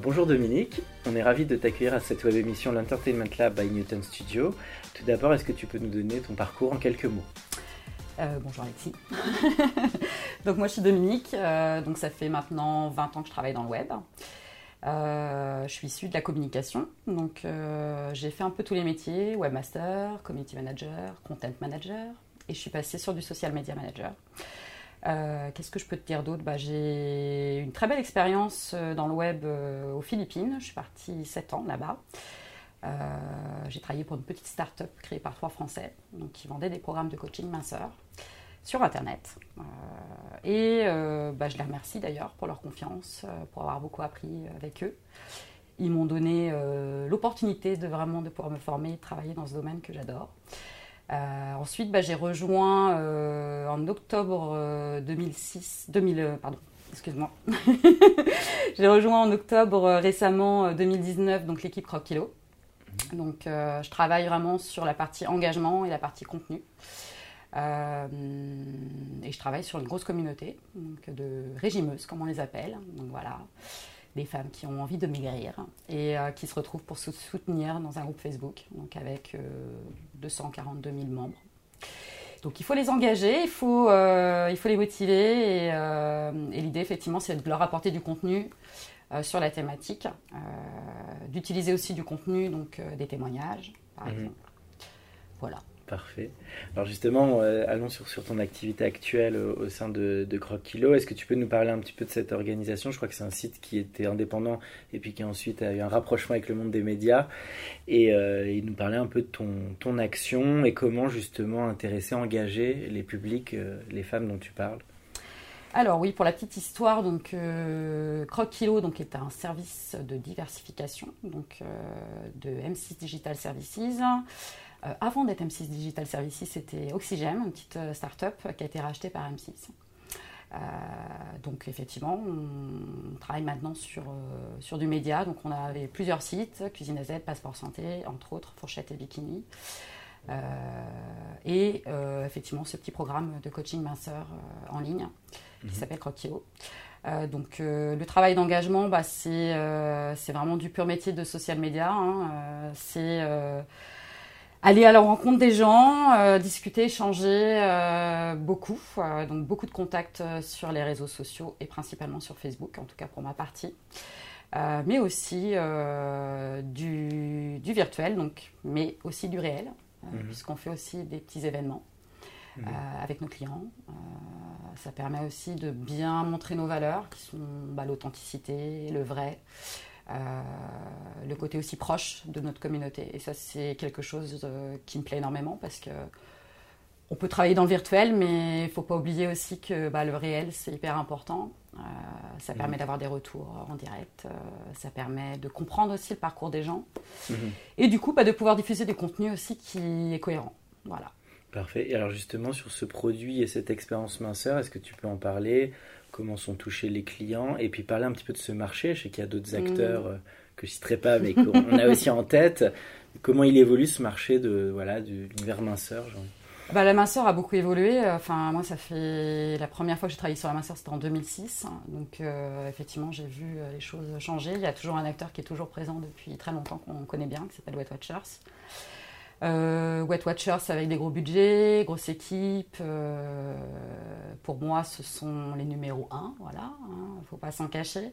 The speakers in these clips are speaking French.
Bonjour Dominique, on est ravi de t'accueillir à cette web émission l'Entertainment Lab by Newton Studio. Tout d'abord, est-ce que tu peux nous donner ton parcours en quelques mots? Euh, bonjour Alexis. donc moi je suis Dominique, euh, donc ça fait maintenant 20 ans que je travaille dans le web. Euh, je suis issue de la communication, donc j'ai fait un peu tous les métiers, webmaster, community manager, content manager, et je suis passée sur du social media manager. Euh, Qu'est-ce que je peux te dire d'autre? Bah, J'ai une très belle expérience euh, dans le web euh, aux Philippines, je suis partie 7 ans là-bas. J'ai travaillé pour une petite start-up créée par trois Français donc, qui vendait des programmes de coaching minceur sur Internet. Et bah, je les remercie d'ailleurs pour leur confiance, pour avoir beaucoup appris avec eux. Ils m'ont donné l'opportunité de vraiment de pouvoir me former et travailler dans ce domaine que j'adore. Euh, ensuite, bah, j'ai rejoint euh, en octobre euh, 2006, 2000, euh, pardon, excuse-moi. j'ai rejoint en octobre euh, récemment euh, 2019 donc l'équipe Croc Kilo. Donc, euh, je travaille vraiment sur la partie engagement et la partie contenu. Euh, et je travaille sur une grosse communauté donc de régimeuses, comme on les appelle. Donc voilà, des femmes qui ont envie de maigrir et euh, qui se retrouvent pour se soutenir dans un groupe Facebook, donc avec euh, 242 000 membres. Donc il faut les engager, il faut, euh, il faut les motiver et, euh, et l'idée effectivement c'est de leur apporter du contenu euh, sur la thématique, euh, d'utiliser aussi du contenu, donc euh, des témoignages par Mhm. exemple. Voilà. Parfait. Alors justement, euh, allons sur, sur ton activité actuelle au, au sein de, de Croc Kilo. Est-ce que tu peux nous parler un petit peu de cette organisation? Je crois que c'est un site qui était indépendant et puis qui ensuite a eu un rapprochement avec le monde des médias. Et, euh, nous parler un peu de ton, ton action et comment justement intéresser, engager les publics, euh, les femmes dont tu parles. Alors oui, pour la petite histoire, donc euh, Croc Kilo donc est un service de diversification donc euh, de M6 Digital Services. Euh, avant d'être M6 Digital Services, c'était Oxygène, une petite euh, start-up qui a été rachetée par M6. Euh, donc effectivement, on travaille maintenant sur, euh, sur du média. Donc on avait plusieurs sites, Cuisine AZ, Passeport Santé, entre autres, Fourchette et Bikini. Euh, et effectivement ce petit programme de coaching minceur en ligne qui s'appelle Croquio. Donc le travail d'engagement, bah, c'est vraiment du pur métier de social media. hein. C'est aller à la rencontre des gens, euh, discuter, échanger euh, beaucoup. Euh, donc beaucoup de contacts sur les réseaux sociaux et principalement sur Facebook, en tout cas pour ma partie. Mais aussi du, du virtuel, donc, mais aussi du réel, Mhm. puisqu'on fait aussi des petits événements Mhm. avec nos clients. Ça permet aussi de bien montrer nos valeurs, qui sont bah, l'authenticité, le vrai, le côté aussi proche de notre communauté. Et ça, c'est quelque chose euh, qui me plaît énormément parce que on peut travailler dans le virtuel, mais il faut pas oublier aussi que bah, le réel, c'est hyper important. Euh, ça permet d'avoir des retours en direct, euh, ça permet de comprendre aussi le parcours des gens Mhm. et du coup bah, de pouvoir diffuser du contenu aussi qui est cohérent. Voilà. Parfait. Et alors justement sur ce produit et cette expérience minceur, est-ce que tu peux en parler? Comment sont touchés les clients Et puis parler un petit peu de ce marché. Je sais qu'il y a d'autres Mhm. acteurs euh, que je citerai pas, mais qu'on a aussi en tête. Comment il évolue ce marché de voilà de l'univers minceur genre? Bah, la minceur a beaucoup évolué. Enfin, moi, ça fait la première fois que j'ai travaillé sur la minceur, c'était en 2006. Donc, euh, effectivement, j'ai vu euh, les choses changer. Il y a toujours un acteur qui est toujours présent depuis très longtemps, qu'on connaît bien, qui s'appelle Wet Watchers. Euh, Wet Watchers avec des gros budgets, grosse équipe. euh, pour moi, ce sont les numéros 1, voilà, il ne faut pas s'en cacher.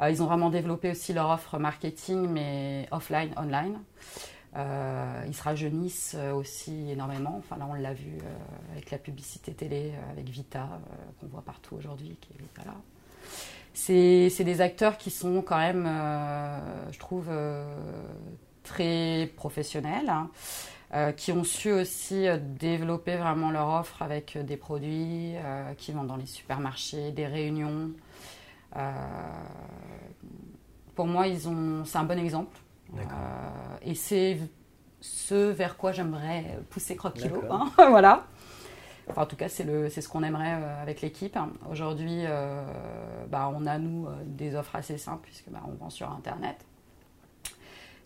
Euh, ils ont vraiment développé aussi leur offre marketing, mais offline, online. Euh, ils se rajeunissent euh, aussi énormément. Enfin, là, on l'a vu euh, avec la publicité télé, euh, avec Vita, euh, qu'on voit partout aujourd'hui. Qui est, voilà. c'est des acteurs qui sont quand même, je trouve, très professionnels. Hein. Euh, qui ont su aussi euh, développer vraiment leur offre avec euh, des produits qui vont dans les supermarchés, des réunions. pour moi, ils ont, c'est un bon exemple. et c'est ce vers quoi j'aimerais pousser Croquilo. Hein, voilà. en tout cas, c'est, le, c'est ce qu'on aimerait avec l'équipe. Aujourd'hui, bah, on a, nous, des offres assez simples, puisque bah, on vend sur Internet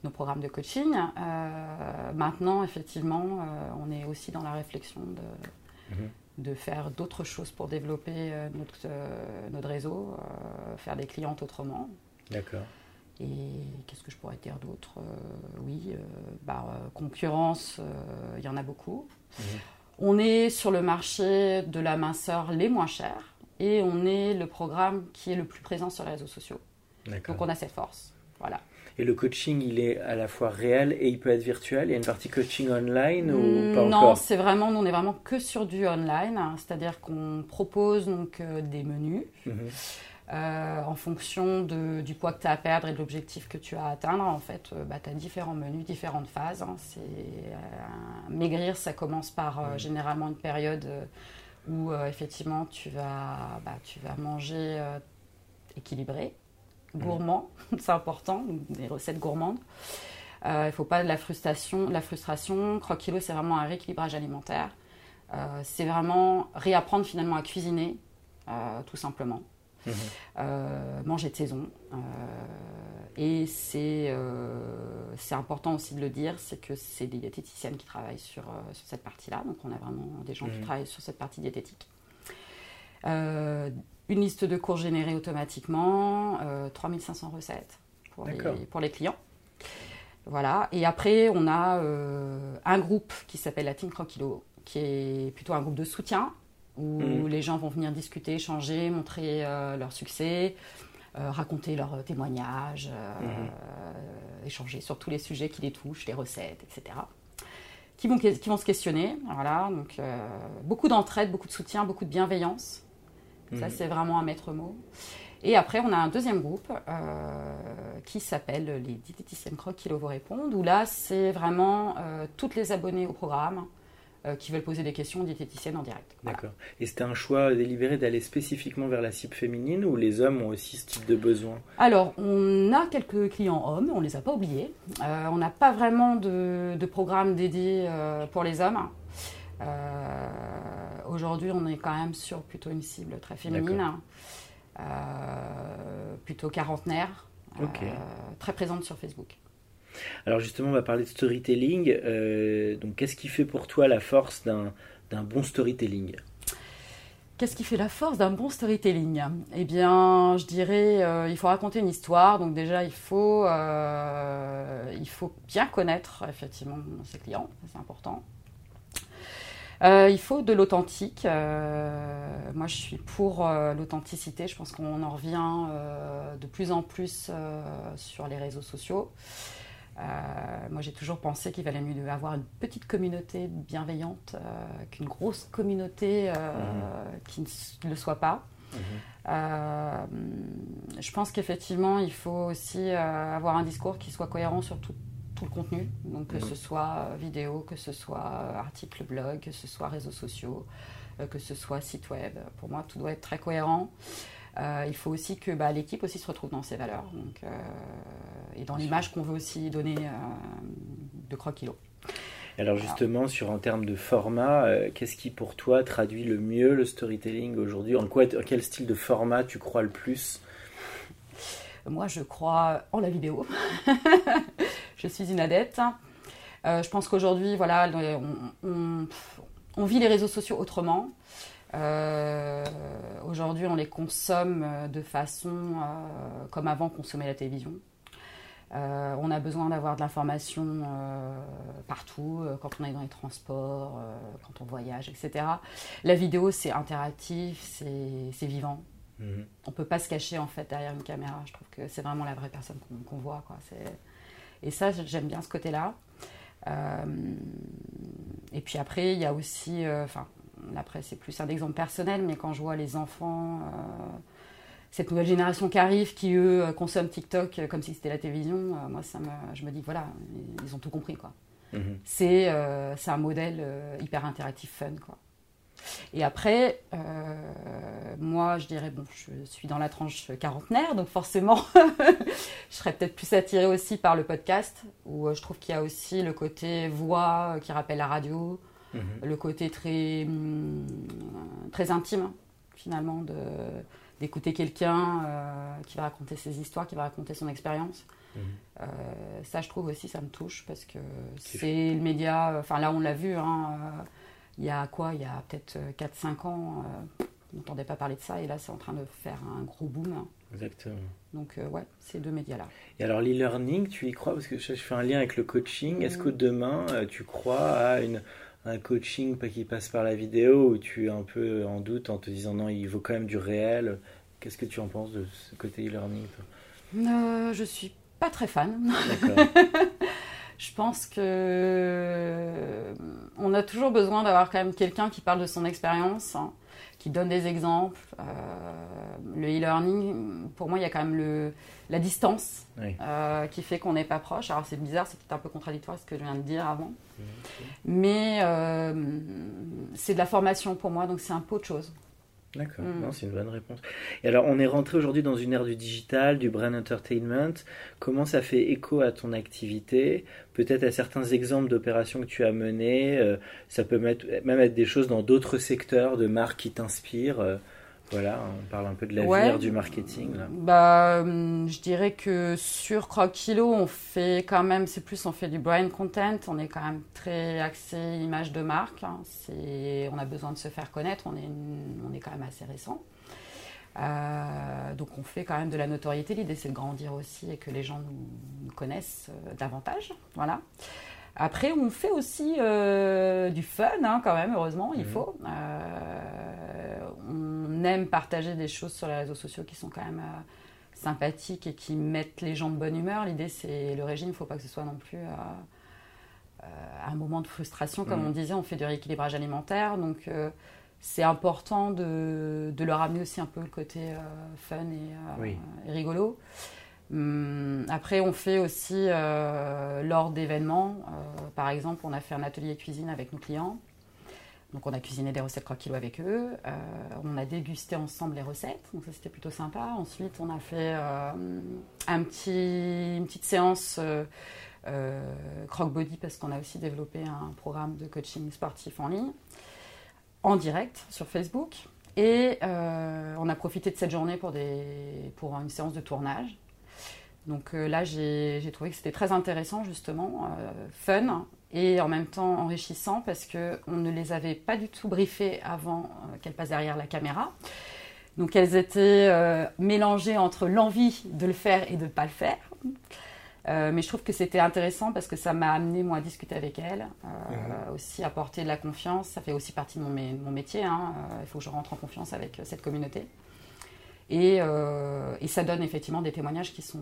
nos programmes de coaching. Euh, maintenant, effectivement, euh, on est aussi dans la réflexion de, mhm. de faire d'autres choses pour développer euh, notre, notre réseau, faire des clientes autrement. D'accord. Et qu'est-ce que je pourrais dire d'autre Oui, bah, concurrence, il y en a beaucoup. Mhm. On est sur le marché de la minceur les moins chers et on est le programme qui est le plus présent sur les réseaux sociaux. Donc on a cette force. Voilà. Et le coaching, il est à la fois réel et il peut être virtuel. Il y a une partie coaching online ou mm, pas Non, c'est vraiment, on est vraiment que sur du online, hein. c'est-à-dire qu'on propose donc euh, des menus. Mhm. Euh, en fonction de, du poids que tu as à perdre et de l'objectif que tu as à atteindre, en fait, euh, bah, tu as différents menus, différentes phases. Hein. C'est, maigrir, ça commence par mhm. généralement une période où effectivement tu vas, bah, tu vas manger équilibré. Gourmand, c'est important, des recettes gourmandes. Euh, il ne faut pas de la frustration. La frustration, croquilo, c'est vraiment un rééquilibrage alimentaire. Euh, c'est vraiment réapprendre finalement à cuisiner, euh, tout simplement. Mm-hmm. manger de saison. et c'est important aussi de le dire, c'est que c'est des diététiciennes qui travaillent sur, sur cette partie-là. Donc on a vraiment des gens qui mm-hmm. travaillent sur cette partie diététique une liste de cours générée automatiquement, 3500 euh, recettes pour les, pour les, clients. Voilà. Et après, on a euh, un groupe qui s'appelle la Team Croquilo, qui est plutôt un groupe de soutien où mmh. les gens vont venir discuter, échanger, montrer euh, leur succès, raconter leurs témoignages, mmh. échanger sur tous les sujets qui les touchent, les recettes, etc. Qui vont, qui vont se questionner. Voilà. Donc, beaucoup d'entraide, beaucoup de soutien, beaucoup de bienveillance. Ça, mhm. c'est vraiment un maître mot. Et après, on a un deuxième groupe euh, qui s'appelle les diététiciennes croque qui vous répondent, où là, c'est vraiment euh, toutes les abonnés au programme euh, qui veulent poser des questions aux diététiciennes en direct. D'accord. Et c'était un choix délibéré d'aller spécifiquement vers la cible féminine ou les hommes ont aussi ce type de besoin? Alors, on a quelques clients hommes, on ne les a pas oubliés. on n'a pas vraiment de, de programme dédié pour les hommes. Euh, aujourd'hui, on est quand même sur plutôt une cible très féminine, euh, plutôt quarantenaire, euh, très présente sur Facebook. Alors justement, on va parler de storytelling. donc, qu'est-ce qui fait pour toi la force d'un bon storytelling? Qu'est-ce qui fait la force d'un bon storytelling? Eh bien, je dirais, il faut raconter une histoire. Donc déjà, il faut, il faut bien connaître effectivement ses clients, c'est important. Euh, il faut de l'authentique. Euh, moi, je suis pour euh, l'authenticité. Je pense qu'on en revient de plus en plus sur les réseaux sociaux. moi, j'ai toujours pensé qu'il valait mieux avoir une petite communauté bienveillante qu'une grosse communauté mhm. qui ne le soit pas. Mhm. je pense qu'effectivement, il faut aussi avoir un discours qui soit cohérent sur tout, le contenu, donc que ce soit euh, vidéo, que ce soit euh, article blog, que ce soit réseaux sociaux, euh, que ce soit site web. Pour moi, tout doit être très cohérent. il faut aussi que bah, l'équipe aussi se retrouve dans ses valeurs donc, et dans l'image qu'on veut aussi donner de Croquilo. Alors justement, sur en termes de format, qu'est-ce qui pour toi traduit le mieux le storytelling aujourd'hui? En quoi, quel style de format tu crois le plus? Moi, je crois en la vidéo. je suis une adepte. Euh, je pense qu'aujourd'hui, voilà, on, vit les réseaux sociaux autrement. Euh, aujourd'hui, on les consomme de façon euh, comme avant consommer la télévision. on a besoin d'avoir de l'information partout, quand on est dans les transports, quand on voyage, etc. La vidéo, c'est interactif, c'est vivant. Mhm. On ne peut pas se cacher en fait derrière une caméra. Je trouve que c'est vraiment la vraie personne qu'on voit. Quoi. Et ça, j'aime bien ce côté-là. Euh, et puis après, il y a aussi, euh, enfin, après c'est plus un exemple personnel, mais quand je vois les enfants cette nouvelle génération qui arrive, qui eux consomment TikTok comme si c'était la télévision, moi ça me, je me dis voilà, ils ont tout compris quoi. Mhm. C'est un modèle hyper interactif fun quoi. Et après, euh, moi, je dirais, bon, je suis dans la tranche quarantenaire, donc forcément, je serais peut-être plus attirée aussi par le podcast, où euh, je trouve qu'il y a aussi le côté voix qui rappelle la radio, mhm. le côté très, hum, très intime, finalement, de, d'écouter quelqu'un euh, qui va raconter ses histoires, qui va raconter son expérience. Mhm. ça, je trouve aussi, ça me touche, parce que c'est le média, enfin là, on l'a vu, hein, il y a quoi Il y a peut-être 4-5 euh, ans, euh, on n'entendait pas parler de ça, et là, c'est en train de faire un gros boom. Exactement. Donc, euh, ouais, ces deux médias-là. Et alors, l'e-learning, tu y crois? Parce que je, fais un lien avec le coaching. Est-ce que mm. demain, tu crois à une, un coaching qui passe par la vidéo, où tu es un peu en doute en te disant non, il vaut quand même du réel? Qu'est-ce que tu en penses de ce côté e-learning euh, Je suis pas très fan. D'accord. je pense que euh, on a toujours besoin d'avoir quand même quelqu'un qui parle de son expérience, hein, qui donne des exemples. Euh, le e-learning, pour moi, il y a quand même le, la distance euh, qui fait qu'on n'est pas proche. Alors c'est bizarre, c'est peut-être un peu contradictoire ce que je viens de dire avant, mais c'est de la formation pour moi, donc c'est un peu autre chose. D'accord, mm. c'est une bonne réponse. Et alors, on est rentré aujourd'hui dans une ère du digital, du brand entertainment. Comment ça fait écho à ton activité? Peut-être à certains exemples d'opérations que tu as menées. Euh, ça peut même être des choses dans d'autres secteurs de marques qui t'inspirent. Euh, voilà, on parle un peu de l'avenir du marketing. Bah, hum, je dirais que sur Kilo, on fait quand même, c'est plus, on fait du brand content, on est quand même très axé image de marque. Hein. on a besoin de se faire connaître, on est, on est quand même assez récent. Euh, donc on fait quand même de la notoriété. L'idée c'est de grandir aussi et que les gens nous, connaissent euh, davantage. Voilà. Après, on fait aussi euh, du fun, hein, quand même, heureusement, il mhm. faut. Euh, on aime partager des choses sur les réseaux sociaux qui sont quand même euh, sympathiques et qui mettent les gens de bonne humeur. L'idée, c'est le régime, il ne faut pas que ce soit non plus un moment de frustration. Comme mhm. on disait, on fait du rééquilibrage alimentaire, donc c'est important de, leur amener aussi un peu le côté fun et, et rigolo. Hum, après, on fait aussi euh, lors d'événements. Euh, par exemple, on a fait un atelier cuisine avec nos clients. Donc, on a cuisiné des recettes croquis avec eux. Euh, on a dégusté ensemble les recettes. Donc, ça, c'était plutôt sympa. Ensuite, on a fait petit, une petite séance croque-body parce qu'on a aussi développé un programme de coaching sportif en ligne, en direct sur Facebook. Et on a profité de cette journée pour, une séance de tournage. Donc euh, là, j'ai trouvé que c'était très intéressant, justement, euh, fun et en même temps enrichissant parce qu'on ne les avait pas du tout briefées avant euh, qu'elles passent derrière la caméra. Donc elles étaient mélangées entre l'envie de le faire et de ne pas le faire. mais je trouve que c'était intéressant parce que ça m'a amené moi à discuter avec elles, mhm. aussi apporter de la confiance. Ça fait aussi partie de mon, métier. Hein. il faut que je rentre en confiance avec cette communauté. Euh, et, ça donne effectivement des témoignages qui sont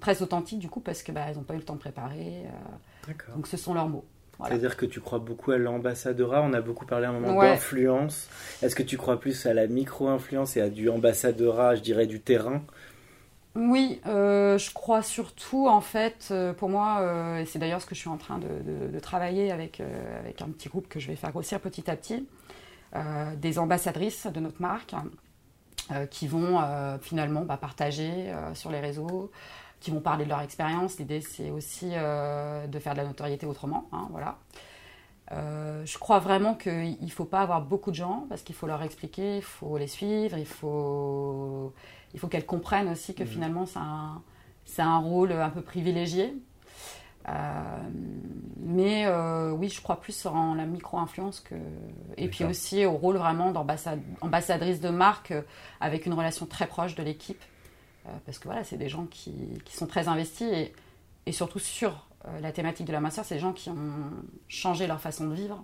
très authentiques du coup parce que bah, n'ont pas eu le temps de préparer. Euh, donc ce sont leurs mots. C'est-à-dire que tu crois beaucoup à l'ambassadeur On a beaucoup parlé à un moment d'influence. Est-ce que tu crois plus à la micro-influence et à du ambassadeur je dirais du terrain? Oui, euh, je crois surtout en fait, pour moi, et c'est d'ailleurs ce que je suis en train de, travailler avec, avec un petit groupe que je vais faire grossir petit à petit, des ambassadrices de notre marque euh, qui vont euh, finalement bah, partager euh, sur les réseaux, qui vont parler de leur expérience. L'idée, c'est aussi de faire de la notoriété autrement. Hein, voilà. je crois vraiment qu'il ne faut pas avoir beaucoup de gens parce qu'il faut leur expliquer, il faut les suivre, il faut, il faut qu'elles comprennent aussi que mmh. finalement c'est un, un, rôle un peu privilégié euh, mais euh, oui, je crois plus en la micro-influence que. Et puis aussi au rôle vraiment d'ambassadrice de marque euh, avec une relation très proche de l'équipe. Parce que voilà, c'est des gens qui, qui, sont très investis et, et surtout sur la thématique de la masseur, c'est des gens qui ont changé leur façon de vivre,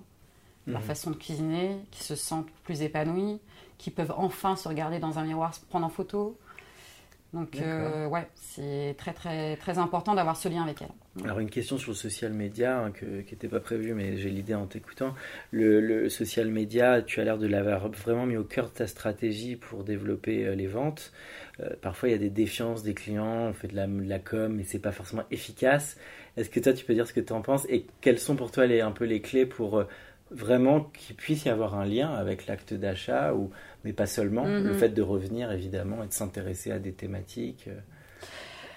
leur mhm. façon de cuisiner, qui se sentent plus épanouis, qui peuvent enfin se regarder dans un miroir, se prendre en photo. Donc, euh, ouais, c'est très, très, très important d'avoir ce lien avec elle. Alors, une question sur le social media hein, qui n'était pas prévue, mais j'ai l'idée en t'écoutant. Le, social media, tu as l'air de l'avoir vraiment mis au cœur de ta stratégie pour développer euh, les ventes. Euh, parfois, il y a des défiances des clients, on fait de la, de la com, mais c'est pas forcément efficace. Est-ce que toi, tu peux dire ce que tu en penses? Et quelles sont pour toi les, un peu les clés pour vraiment qu'il puisse y avoir un lien avec l'acte d'achat ou mais pas seulement. Le mhm. fait de revenir, évidemment, et de s'intéresser à des thématiques. Euh.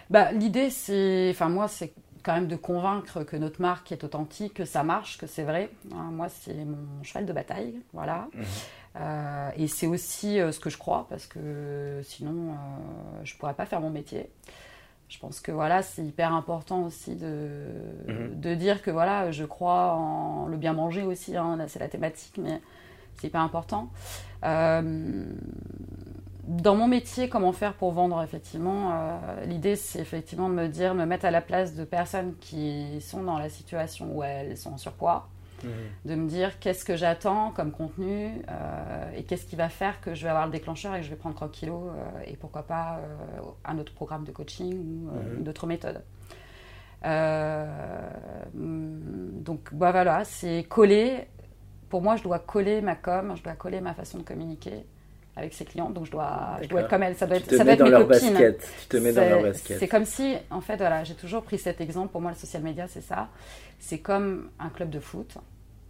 Bah, L'idée, c'est. Enfin, moi, c'est quand même de convaincre que notre marque est authentique, que ça marche, que c'est vrai. Hein, moi, c'est mon cheval de bataille. Voilà. Mhm. Euh, et c'est aussi euh, ce que je crois, parce que sinon, je ne pourrais pas faire mon métier. Je pense que voilà, c'est hyper important aussi de, mhm. de dire que voilà, je crois en le bien manger aussi. Hein, là, c'est la thématique, mais c'est hyper important. Euh, dans mon métier, comment faire pour vendre, effectivement, euh, l'idée c'est effectivement de me dire, me mettre à la place de personnes qui sont dans la situation où elles sont en surpoids, mhm. de me dire qu'est-ce que j'attends comme contenu euh, et qu'est-ce qui va faire que je vais avoir le déclencheur et que je vais prendre 3 kilos et pourquoi pas un autre programme de coaching ou mhm. d'autres méthodes. donc bah voilà, c'est coller pour moi, je dois coller ma com, je dois coller ma façon de communiquer avec ses clients. Donc je dois, je dois être comme elle. Ça doit être, ça doit être dans leur basket. Tu te mets dans leur basket. C'est comme si, en fait, voilà, j'ai toujours pris cet exemple. Pour moi, le social media, c'est ça. C'est comme un club de foot.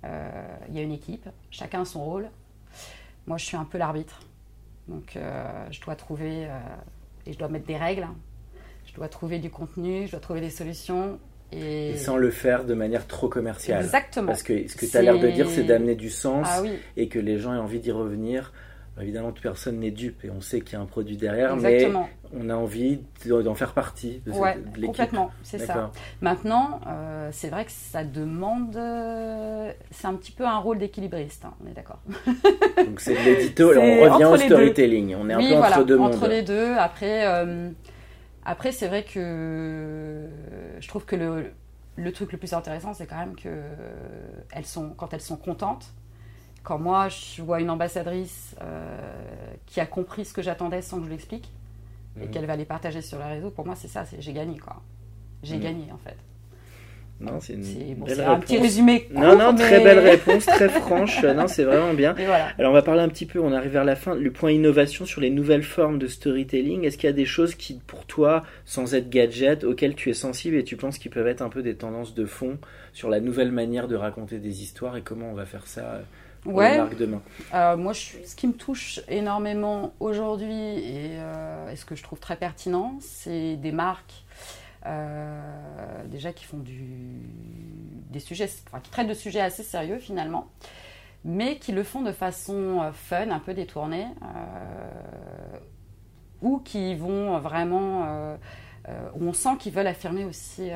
Euh, il y a une équipe, chacun a son rôle. Moi, je suis un peu l'arbitre. Donc, euh, je dois trouver euh, et je dois mettre des règles. Je dois trouver du contenu, je dois trouver des solutions et... sans le faire de manière trop commerciale. Exactement. Parce que ce que tu as l'air de dire, c'est d'amener du sens ah et que les gens aient envie d'y revenir. Évidemment, toute personne n'est dupe et on sait qu'il y a un produit derrière, Exactement. mais on a envie d'en faire partie de, ouais, Complètement, c'est ça. Maintenant, euh, c'est vrai que ça demande. Euh, c'est un petit peu un rôle d'équilibriste, hein, on est d'accord. Donc c'est de l'édito on revient au storytelling. On est un peu entre deux mondes. Entre les deux. Après. Euh, après, c'est vrai que je trouve que le, le truc le plus intéressant, c'est quand même que elles sont, quand elles sont contentes, quand moi je vois une ambassadrice euh, qui a compris ce que j'attendais sans que je l'explique et mhm. qu'elle va les partager sur les réseaux, pour moi c'est ça, j'ai gagné quoi. J'ai mhm. gagné en fait. Non, c'est un petit résumé. non, non, très belle réponse, très franche. non, c'est vraiment bien. Alors, on va parler un petit peu, on arrive vers la fin, le point innovation sur les nouvelles formes de storytelling. Est-ce qu'il y a des choses qui, pour toi, sans être gadget, auxquelles tu es sensible et tu penses qu'ils peuvent être un peu des tendances de fond sur la nouvelle manière de raconter des histoires et comment on va faire ça euh, pour ouais. les demain euh, Moi, ce qui me touche énormément aujourd'hui et, euh, et, ce que je trouve très pertinent, c'est des marques euh, déjà qui font du, des sujets, enfin, qui traitent de sujets assez sérieux finalement, mais qui le font de façon fun, un peu détournée, ou qui vont vraiment où on sent qu'ils veulent affirmer aussi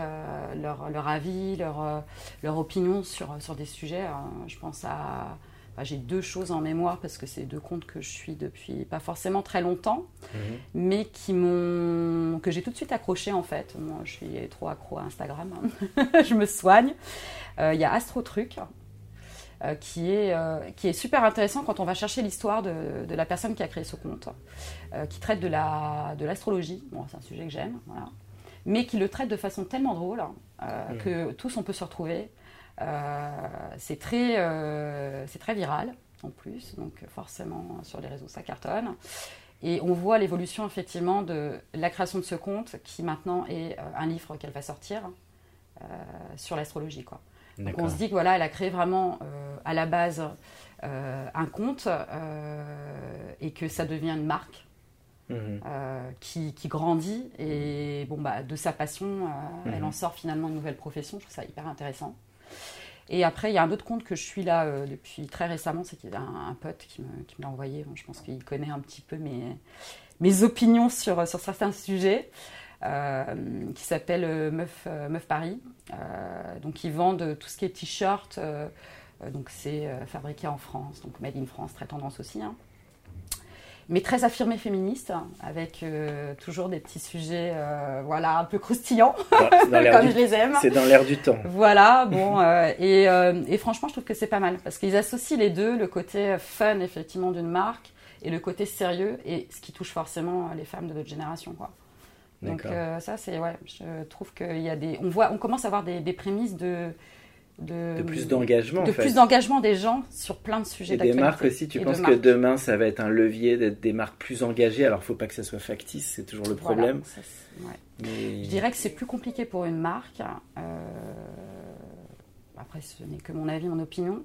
leur, leur, avis, leur, leur opinion sur, sur des sujets. je pense à j'ai deux choses en mémoire parce que c'est deux comptes que je suis depuis pas forcément très longtemps, mhm. mais qui m'ont que j'ai tout de suite accroché en fait. Moi, je suis trop accro à Instagram, hein. je me soigne. Euh, il y a Astro Truc. Euh, qui, est, euh, qui est super intéressant quand on va chercher l'histoire de, de, la personne qui a créé ce compte, qui traite de l'astrologie, la, de bon, c'est un sujet que j'aime, voilà. mais qui le traite de façon tellement drôle mhm. que tous on peut se retrouver. Euh, c'est très, euh, très viral en plus, donc forcément sur les réseaux ça cartonne. Et on voit l'évolution effectivement de la création de ce compte qui maintenant est euh, un livre qu'elle va sortir sur l'astrologie. Quoi. Donc on se dit que voilà, elle a créé vraiment à la base un compte et que ça devient une marque. Mhm. qui, qui, grandit et bon bah de sa passion elle mhm. en sort finalement une nouvelle profession je trouve ça hyper intéressant et après, il y a un autre compte que je suis là euh, depuis très récemment, c'est qu'il y a un, pote qui me, qui me l'a envoyé. je pense qu'il connaît un petit peu mes, mes opinions sur, sur certains sujets. Euh, qui s'appelle euh, Meuf, Meuf Paris. donc ils vendent tout ce qui est t-shirt. donc c'est fabriqué en France, donc made in France, très tendance aussi. Hein mais très affirmée féministe, avec euh, toujours des petits sujets, euh, voilà, un peu croustillants, comme je les aime. C'est dans l'air du temps. Voilà, bon, euh, et, et, franchement, je trouve que c'est pas mal, parce qu'ils associent les deux, le côté fun, effectivement, d'une marque, et le côté sérieux, et ce qui touche forcément les femmes de notre génération. Quoi. Donc ça, c'est ouais, je trouve qu'il y a des, on voit, on commence à avoir des, des prémices de de, plus d'engagement. De plus d'engagement des gens sur plein de sujets Et des marques aussi, tu penses que demain ça va être un levier d'être des marques plus engagées? Alors il faut pas que ça soit factice, c'est toujours le problème. Je dirais que c'est plus compliqué pour une marque. Euh, après, ce n'est que mon avis, mon opinion.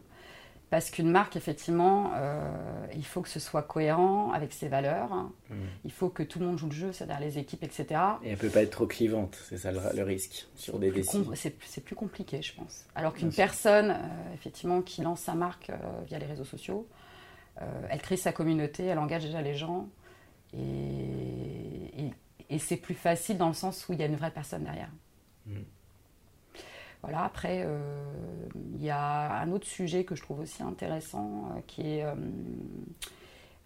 Parce qu'une marque, effectivement, euh, il faut que ce soit cohérent avec ses valeurs. Mm. Il faut que tout le monde joue le jeu, c'est-à-dire les équipes, etc. Et elle ne peut pas être trop clivante, c'est ça le, risque sur des décisions. C'est plus compliqué, je pense. Alors qu'une personne, euh, effectivement, qui lance sa marque euh, via les réseaux sociaux, elle crée sa communauté, elle engage déjà les gens. Et, et, c'est plus facile dans le sens où il y a une vraie personne derrière. Mm. Voilà, après, euh, il y a un autre sujet que je trouve aussi intéressant, euh, qui est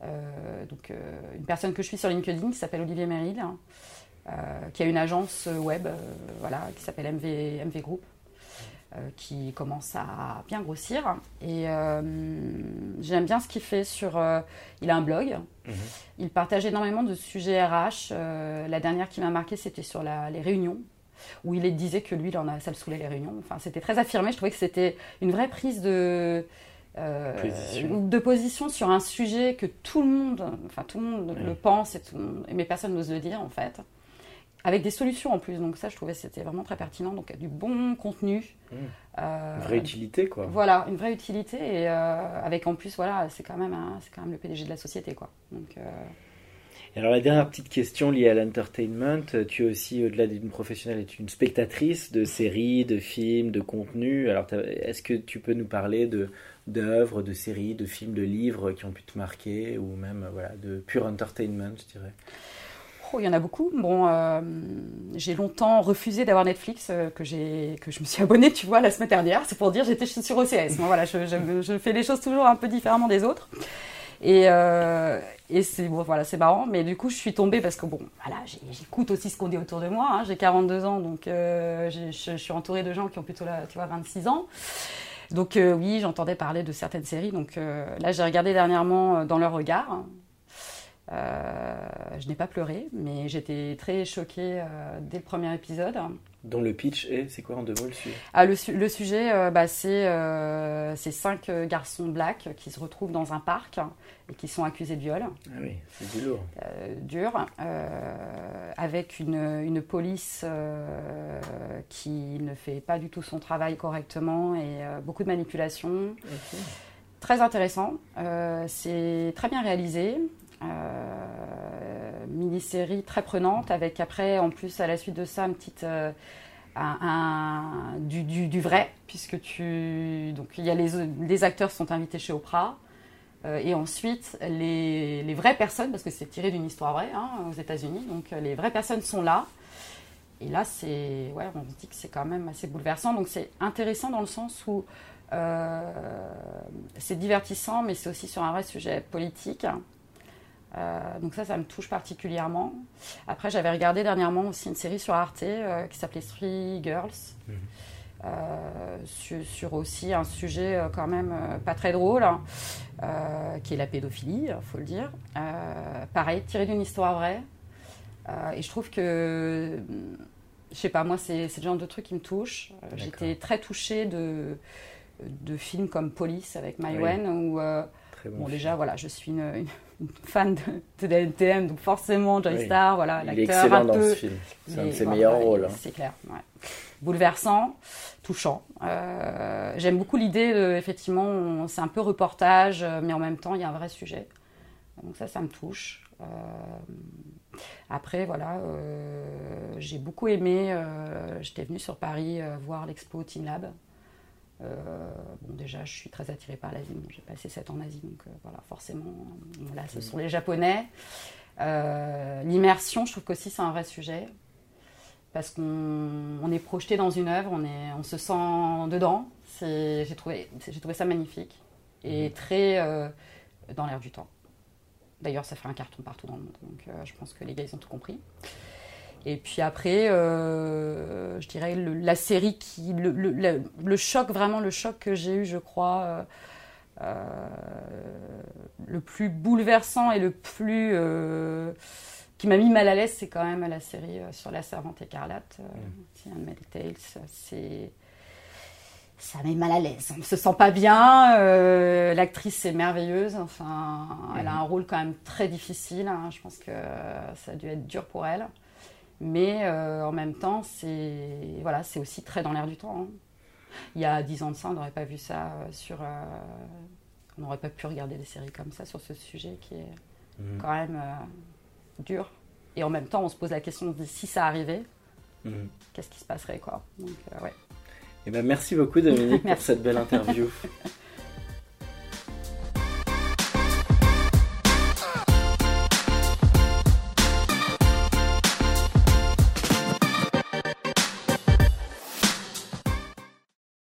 euh, donc, une personne que je suis sur LinkedIn qui s'appelle Olivier Merrill, qui a une agence web voilà, qui s'appelle MV, MV Group. qui commence à bien grossir. Et j'aime bien ce qu'il fait sur... il a un blog. Mhm. Il partage énormément de sujets RH. la dernière qui m'a marqué, c'était sur les réunions où il disait que lui, il en a, ça le saoulait les réunions. Enfin, c'était très affirmé. Je trouvais que c'était une vraie prise de, euh, position. de position sur un sujet que tout le monde, enfin tout le monde le pense et, tout, mais personne n'ose le dire en fait. Avec des solutions en plus, donc ça je trouvais c'était vraiment très pertinent, donc du bon contenu. Mmh. Euh, une vraie utilité quoi. Voilà, une vraie utilité et euh, avec en plus voilà c'est quand même c'est quand même le PDG de la société quoi. Donc alors la dernière petite question liée à l'entertainment, tu es aussi, au-delà d'une professionnelle, es une spectatrice de séries, de films, de contenus. Alors est-ce que tu peux nous parler de d'œuvres, de séries, de films, de livres qui ont pu te marquer, ou même voilà, de pure entertainment, je dirais? Oh, il y en a beaucoup. Bon, euh, j'ai longtemps refusé d'avoir Netflix, euh, que que je me suis abonnée, tu vois, la semaine dernière. C'est pour dire, j'étais sur OCS. voilà, je, je, fais les choses toujours un peu différemment des autres. Et, euh, et c'est voilà, c'est marrant. Mais du coup, je suis tombée parce que bon, voilà, j'écoute aussi ce qu'on dit autour de moi. Hein. J'ai 42 ans, donc euh, je, suis entourée de gens qui ont plutôt tu vois, 26 ans. Donc euh, oui, j'entendais parler de certaines séries. Donc là, j'ai regardé dernièrement dans leur regard. je n'ai pas pleuré, mais j'étais très choquée dès le premier épisode. Dont le pitch est, c'est quoi en deux mots le sujet? Ah, le, le, sujet, euh, bah, c'est euh, cinq euh, garçons blacks qui se retrouvent dans un parc et qui sont accusés de viol. Ah oui, c'est du lourd. dur, avec une, une police qui ne fait pas du tout son travail correctement et beaucoup de manipulation. Très intéressant, c'est très bien réalisé. Mini-série très prenante avec après en plus à la suite de ça une petite un, du, du, vrai, puisque tu. Donc, il y a les, les acteurs sont invités chez Oprah. Euh, et ensuite, les, les, vraies personnes, parce que c'est tiré d'une histoire vraie hein, aux États-Unis, donc euh, les vraies personnes sont là. Et là, c'est, ouais, on dit que c'est quand même assez bouleversant. Donc c'est intéressant dans le sens où euh, c'est divertissant, mais c'est aussi sur un vrai sujet politique. Euh, donc ça, ça me touche particulièrement. Après, j'avais regardé dernièrement aussi une série sur Arte euh, qui s'appelait Three Girls, mhm. euh, sur, aussi un sujet quand même pas très drôle, hein, qui est la pédophilie, faut le dire. pareil, tiré d'une histoire vraie. et je trouve que, je sais pas, moi, c'est le genre de truc qui me touche. J'étais très touchée de, de films comme Police avec Maïwen, où, bon, déjà, voilà, je suis une fan de, de donc forcément Joy Star, voilà, l'acteur. Il est excellent dans ce film. C'est un de ses meilleurs rôles. Hein. C'est clair. Ouais. Bouleversant, touchant. Euh, J'aime beaucoup l'idée, effectivement, c'est un peu reportage, mais en même temps, il y a un vrai sujet. Donc ça, ça me touche. Euh, après, voilà, euh, j'ai beaucoup aimé. Euh, J'étais venue sur Paris euh, voir l'expo Team Lab euh, bon, déjà, je suis très attirée par l'Asie. J'ai passé 7 ans en Asie, donc euh, voilà, forcément, là, ce sont les Japonais. Euh, l'immersion, je trouve qu'aussi c'est un vrai sujet parce qu'on est projeté dans une œuvre, on, est, on se sent dedans. J'ai trouvé, trouvé ça magnifique et mhm. très dans l'air du temps. D'ailleurs, ça fait un carton partout dans le monde, donc je pense que les gars, ils ont tout compris. Et puis après, euh, je dirais la série qui. Le, choc, vraiment le choc que j'ai eu, je crois, euh, le plus bouleversant et le plus qui m'a mis mal à l'aise, c'est quand même la série sur la servante écarlate, euh, mm. Tales. C'est ça met mal à l'aise. On ne se sent pas bien. Euh, l'actrice est merveilleuse. Enfin, elle a mhm. un rôle quand même très difficile. Hein. Je pense que ça a dû être dur pour elle. Mais euh, en même temps, c'est voilà, c'est aussi très dans l'air du temps. Hein. Il y a dix ans de ça, on n'aurait pas vu ça euh, sur. on n'aurait pas pu regarder des séries comme ça sur ce sujet qui est mhm. quand même dur. Et en même temps, on se pose la question de si ça arrivait, mhm. qu'est-ce qui se passerait quoi. Donc, ouais. Eh ben, merci beaucoup Dominique pour cette belle interview.